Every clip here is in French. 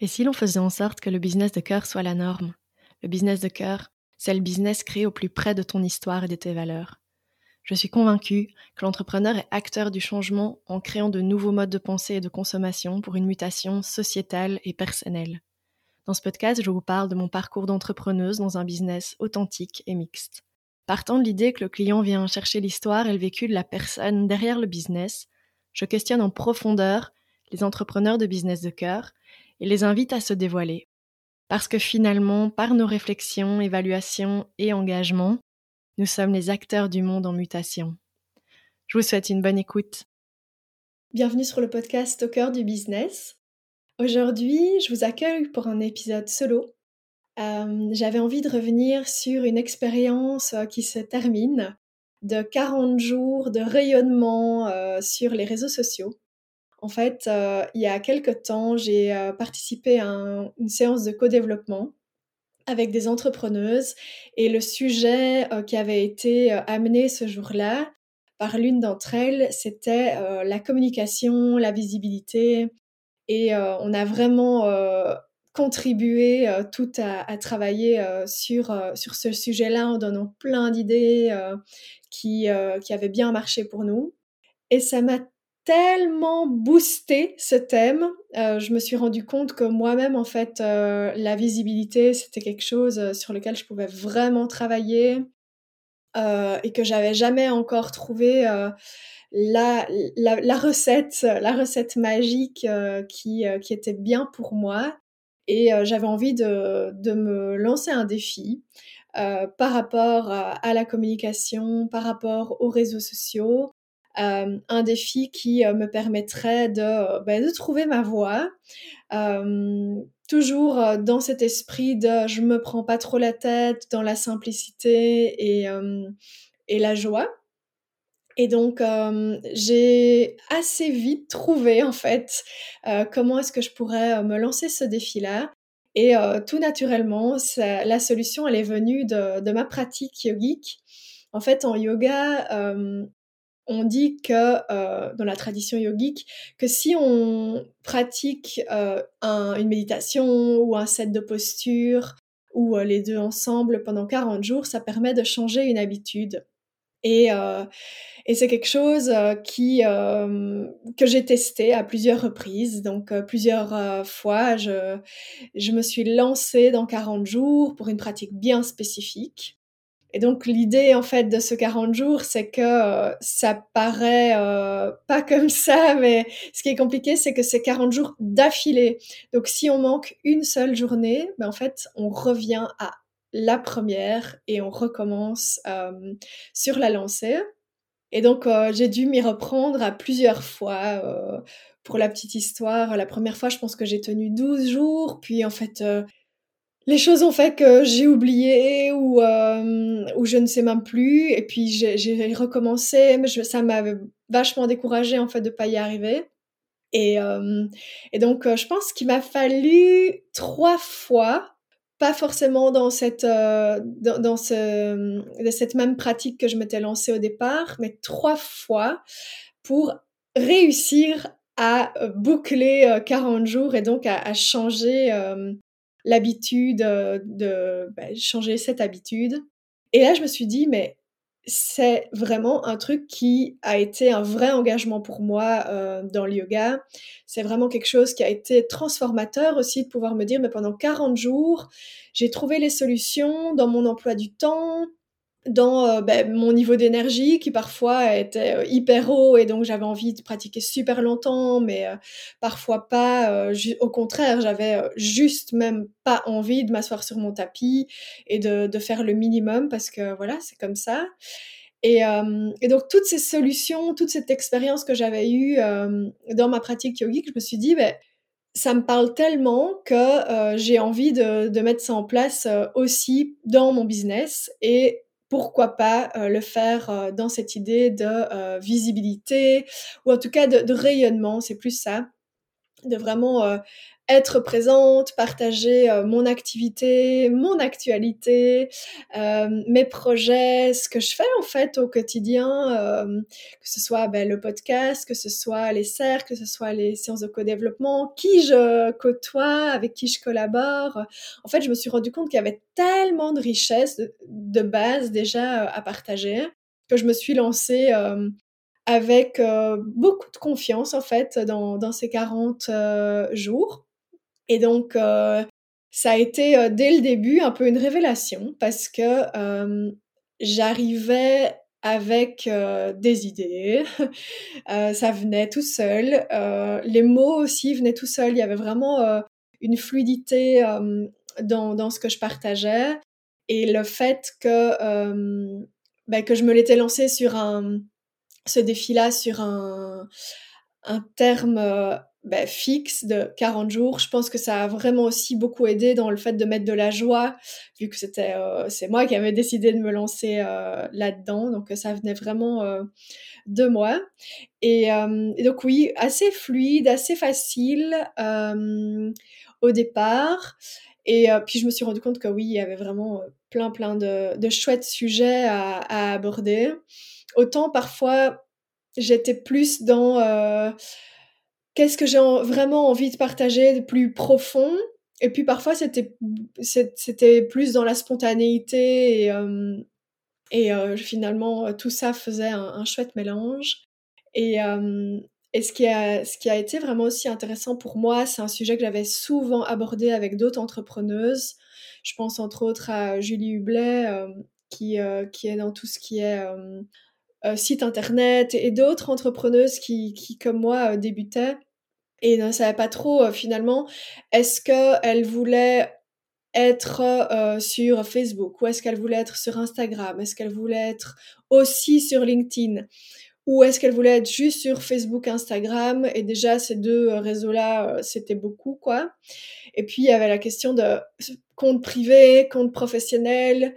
Et si l'on faisait en sorte que le business de cœur soit la norme? Le business de cœur, c'est le business créé au plus près de ton histoire et de tes valeurs. Je suis convaincue que l'entrepreneur est acteur du changement en créant de nouveaux modes de pensée et de consommation pour une mutation sociétale et personnelle. Dans ce podcast, je vous parle de mon parcours d'entrepreneuse dans un business authentique et mixte. Partant de l'idée que le client vient chercher l'histoire et le vécu de la personne derrière le business, je questionne en profondeur les entrepreneurs de business de cœur et les invite à se dévoiler. Parce que finalement, par nos réflexions, évaluations et engagements, nous sommes les acteurs du monde en mutation. Je vous souhaite une bonne écoute. Bienvenue sur le podcast Au cœur du business. Aujourd'hui, je vous accueille pour un épisode solo. Euh, j'avais envie de revenir sur une expérience euh, qui se termine de 40 jours de rayonnement euh, sur les réseaux sociaux. En fait, euh, il y a quelques temps, j'ai euh, participé à une séance de co-développement avec des entrepreneuses et le sujet euh, qui avait été amené ce jour-là par l'une d'entre elles, c'était la communication, la visibilité et on a vraiment contribué tout à, travailler sur, sur ce sujet-là en donnant plein d'idées qui, qui avaient bien marché pour nous. Et ça m'a tellement boosté ce thème. Euh, je me suis rendu compte que moi-même, en fait, euh, la visibilité, c'était quelque chose euh, sur lequel je pouvais vraiment travailler et que j'avais jamais encore trouvé la, la, recette, la recette magique qui, qui était bien pour moi. Et j'avais envie de, de, me lancer un défi. par rapport à la communication, par rapport aux réseaux sociaux, euh, un défi qui euh, me permettrait de, euh, ben, de trouver ma voie. toujours dans cet esprit de je me prends pas trop la tête, dans la simplicité et, et la joie. Et donc, j'ai assez vite trouvé, en fait, comment est-ce que je pourrais me lancer ce défi-là. Et tout naturellement, la solution, elle est venue de, de, ma pratique yogique. En fait, en yoga, on dit que euh, dans la tradition yogique, que si on pratique euh, une méditation ou un set de postures ou euh, les deux ensemble pendant 40 jours, ça permet de changer une habitude. Et, c'est quelque chose qui, que j'ai testé à plusieurs reprises. Donc plusieurs fois, je, je me suis lancée dans 40 jours pour une pratique bien spécifique. Et donc l'idée en fait de ce 40 jours, c'est que euh, ça paraît euh, pas comme ça, mais ce qui est compliqué, c'est que c'est 40 jours d'affilée. Donc si on manque une seule journée, ben, en fait, on revient à la première et on recommence euh, sur la lancée. Et donc j'ai dû m'y reprendre à plusieurs fois. pour la petite histoire, la première fois, je pense que j'ai tenu 12 jours, puis en fait les choses ont fait que j'ai oublié ou, ou je ne sais même plus. Et puis j'ai recommencé, mais ça m'avait vachement découragée en fait de pas y arriver. Et, euh, donc euh, je pense qu'il m'a fallu trois fois, pas forcément dans cette, dans, dans ce, cette même pratique que je m'étais lancée au départ, mais trois fois pour réussir à boucler 40 jours et donc à, changer l'habitude euh, de bah, changer cette habitude. Et là, je me suis dit, mais c'est vraiment un truc qui a été un vrai engagement pour moi euh, dans le yoga. C'est vraiment quelque chose qui a été transformateur aussi de pouvoir me dire, mais pendant 40 jours, j'ai trouvé les solutions dans mon emploi du temps, dans euh, ben, mon niveau d'énergie qui parfois était euh, hyper haut et donc j'avais envie de pratiquer super longtemps mais euh, parfois pas au contraire j'avais juste même pas envie de m'asseoir sur mon tapis et de, faire le minimum parce que voilà c'est comme ça. Et, donc toutes ces solutions toute cette expérience que j'avais eue dans ma pratique yogique je me suis dit ben ça me parle tellement que j'ai envie de, mettre ça en place aussi dans mon business et pourquoi pas euh, le faire euh, dans cette idée de euh, visibilité ou en tout cas de, rayonnement, c'est plus ça, de vraiment être présente, partager euh, mon activité, mon actualité, euh, mes projets, ce que je fais en fait au quotidien, euh, que ce soit ben, le podcast, que ce soit les cercles, que ce soit les séances de co-développement, qui je côtoie, avec qui je collabore. En fait, je me suis rendu compte qu'il y avait tellement de richesses de, base déjà à partager que je me suis lancée avec beaucoup de confiance en fait dans, dans ces 40 jours. Et donc, euh, ça a été euh, dès le début un peu une révélation parce que euh, j'arrivais avec des idées, ça venait tout seul, les mots aussi venaient tout seul, il y avait vraiment une fluidité dans, ce que je partageais. Et le fait que, ben, que je me l'étais lancé sur un, ce défi-là sur un, un terme bah, fixe de 40 jours. Je pense que ça a vraiment aussi beaucoup aidé dans le fait de mettre de la joie, vu que c'était euh, c'est moi qui avais décidé de me lancer euh, là-dedans. Donc ça venait vraiment euh, de moi. Et, donc oui, assez fluide, assez facile au départ. Et puis je me suis rendu compte que oui, il y avait vraiment plein plein de, de chouettes sujets à, aborder. Autant parfois j'étais plus dans qu'est-ce que j'ai vraiment envie de partager de plus profond? Et puis parfois, c'était, c'était plus dans la spontanéité et, euh, et euh, finalement, tout ça faisait un, chouette mélange. Et, euh, et ce, qui a, ce qui a été vraiment aussi intéressant pour moi, c'est un sujet que j'avais souvent abordé avec d'autres entrepreneuses. Je pense entre autres à Julie Hublet, qui, qui est dans tout ce qui est site internet, et d'autres entrepreneuses qui, qui, comme moi, débutaient et ne savait pas trop euh, finalement est-ce qu'elle voulait être euh, sur Facebook ou est-ce qu'elle voulait être sur Instagram? Est-ce qu'elle voulait être aussi sur LinkedIn? Ou est-ce qu'elle voulait être juste sur Facebook, Instagram? Et déjà, ces deux réseaux-là, euh, c'était beaucoup, quoi. Et puis, il y avait la question de compte privé, compte professionnel.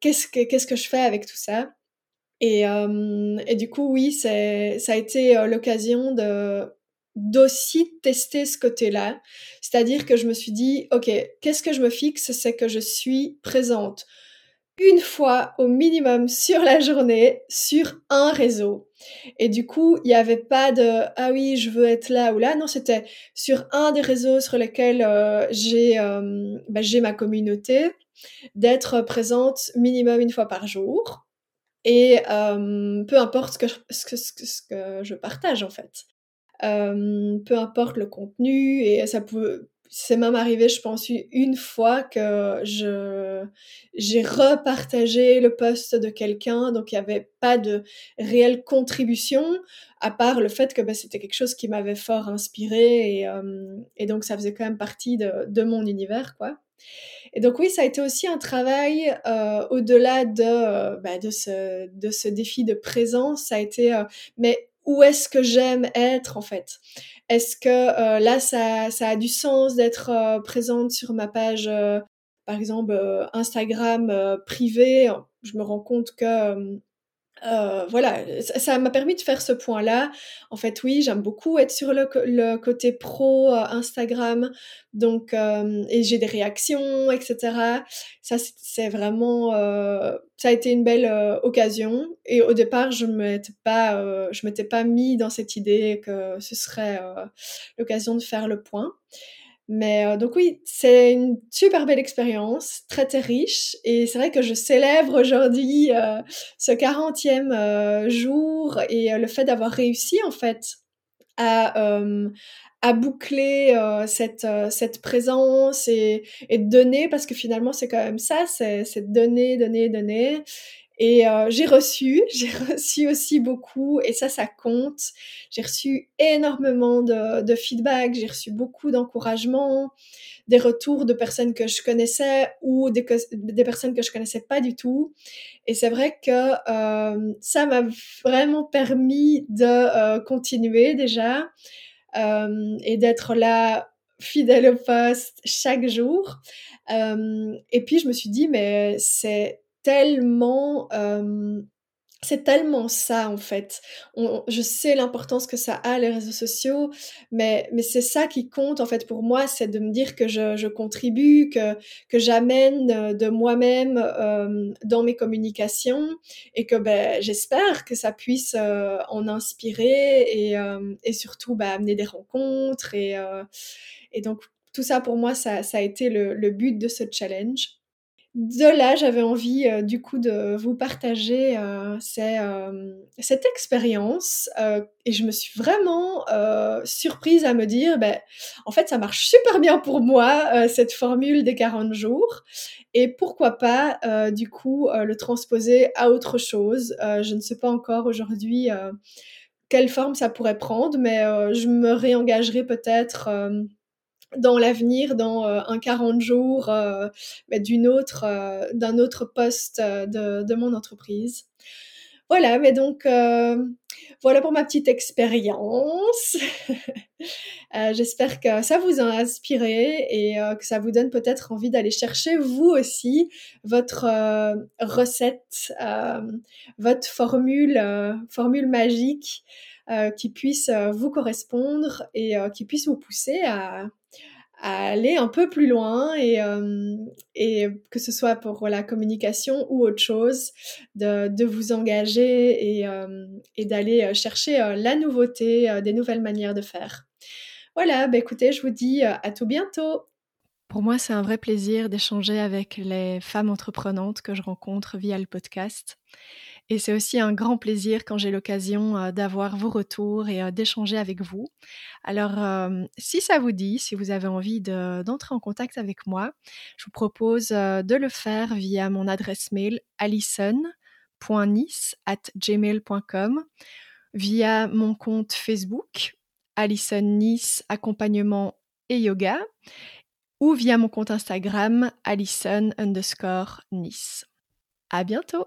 qu'est-ce, que, qu'est-ce que je fais avec tout ça? Et, et, du coup, oui, c'est, ça a été l'occasion de d'aussi tester ce côté-là. C'est-à-dire que je me suis dit, OK, qu'est-ce que je me fixe? C'est que je suis présente une fois au minimum sur la journée sur un réseau. Et du coup, il n'y avait pas de ah oui, je veux être là ou là. Non, c'était sur un des réseaux sur lesquels euh, j'ai euh, bah, j'ai ma communauté, d'être présente minimum une fois par jour. Et euh, peu importe ce que je partage en fait. Euh, peu importe le contenu, et ça peut, c'est même arrivé, je pense, une fois que je j'ai repartagé le post de quelqu'un, donc il n'y avait pas de réelle contribution, à part le fait que bah, c'était quelque chose qui m'avait fort inspiré, et, euh, donc ça faisait quand même partie de, mon univers, quoi. Et donc oui, ça a été aussi un travail euh, au-delà de, bah, de, ce, de ce défi de présence, ça a été, mais où est-ce que j'aime être en fait? Est-ce que euh, là, ça, ça, a du sens d'être euh, présente sur ma page, euh, par exemple, Instagram privée? Je me rends compte que euh, voilà, ça m'a permis de faire ce point-là. En fait, oui, j'aime beaucoup être sur le, côté pro euh, Instagram, donc euh, et j'ai des réactions, etc. Ça, c'est vraiment, ça a été une belle occasion. Et au départ, je m'étais pas, je m'étais pas mis dans cette idée que ce serait l'occasion de faire le point. Mais euh, donc oui, c'est une super belle expérience, très très riche. Et c'est vrai que je célèbre aujourd'hui euh, ce 40e euh, jour et le fait d'avoir réussi en fait à, boucler cette, cette présence et, et donner, parce que finalement c'est quand même ça, c'est donner, donner, donner. Et euh, j'ai reçu, j'ai reçu aussi beaucoup, et ça, ça compte. J'ai reçu énormément de, feedback, j'ai reçu beaucoup d'encouragement, des retours de personnes que je connaissais ou des, personnes que je connaissais pas du tout. Et c'est vrai que euh, ça m'a vraiment permis de euh, continuer déjà et d'être là fidèle au poste chaque jour. Et puis je me suis dit, mais c'est tellement c'est tellement ça en fait. je sais l'importance que ça a les réseaux sociaux, mais, mais c'est ça qui compte en fait pour moi, c'est de me dire que je, je contribue, que, que j'amène de moi-même euh, dans mes communications et que ben, j'espère que ça puisse euh, en inspirer et, euh, et surtout ben, amener des rencontres et, et donc tout ça pour moi ça, ça a été le, le but de ce challenge de là, j'avais envie euh, du coup de vous partager euh, euh, cette expérience et je me suis vraiment surprise à me dire, ben, en fait, ça marche super bien pour moi, cette formule des 40 jours. Et pourquoi pas, du coup, le transposer à autre chose. je ne sais pas encore aujourd'hui quelle forme ça pourrait prendre, mais je me réengagerai peut-être dans l'avenir, dans euh, un 40 jours euh, d'une autre, euh, d'un autre poste de, de, mon entreprise. Voilà, mais donc voilà pour ma petite expérience. J'espère que ça vous a inspiré et que ça vous donne peut-être envie d'aller chercher vous aussi votre recette, votre formule, formule magique qui puisse vous correspondre et qui puisse vous pousser à aller un peu plus loin et, euh, que ce soit pour la communication ou autre chose, de, vous engager et, euh, d'aller euh, chercher la nouveauté, des nouvelles manières de faire. Voilà, bah écoutez, je vous dis à tout bientôt. Pour moi, c'est un vrai plaisir d'échanger avec les femmes entreprenantes que je rencontre via le podcast. Et c'est aussi un grand plaisir quand j'ai l'occasion euh, d'avoir vos retours et euh, d'échanger avec vous. Alors, euh, si ça vous dit, si vous avez envie d'entrer en contact avec moi, je vous propose de le faire via mon adresse mail gmail.com via mon compte Facebook Alison Nice Accompagnement et Yoga ou via mon compte Instagram Alison underscore Nice. À bientôt!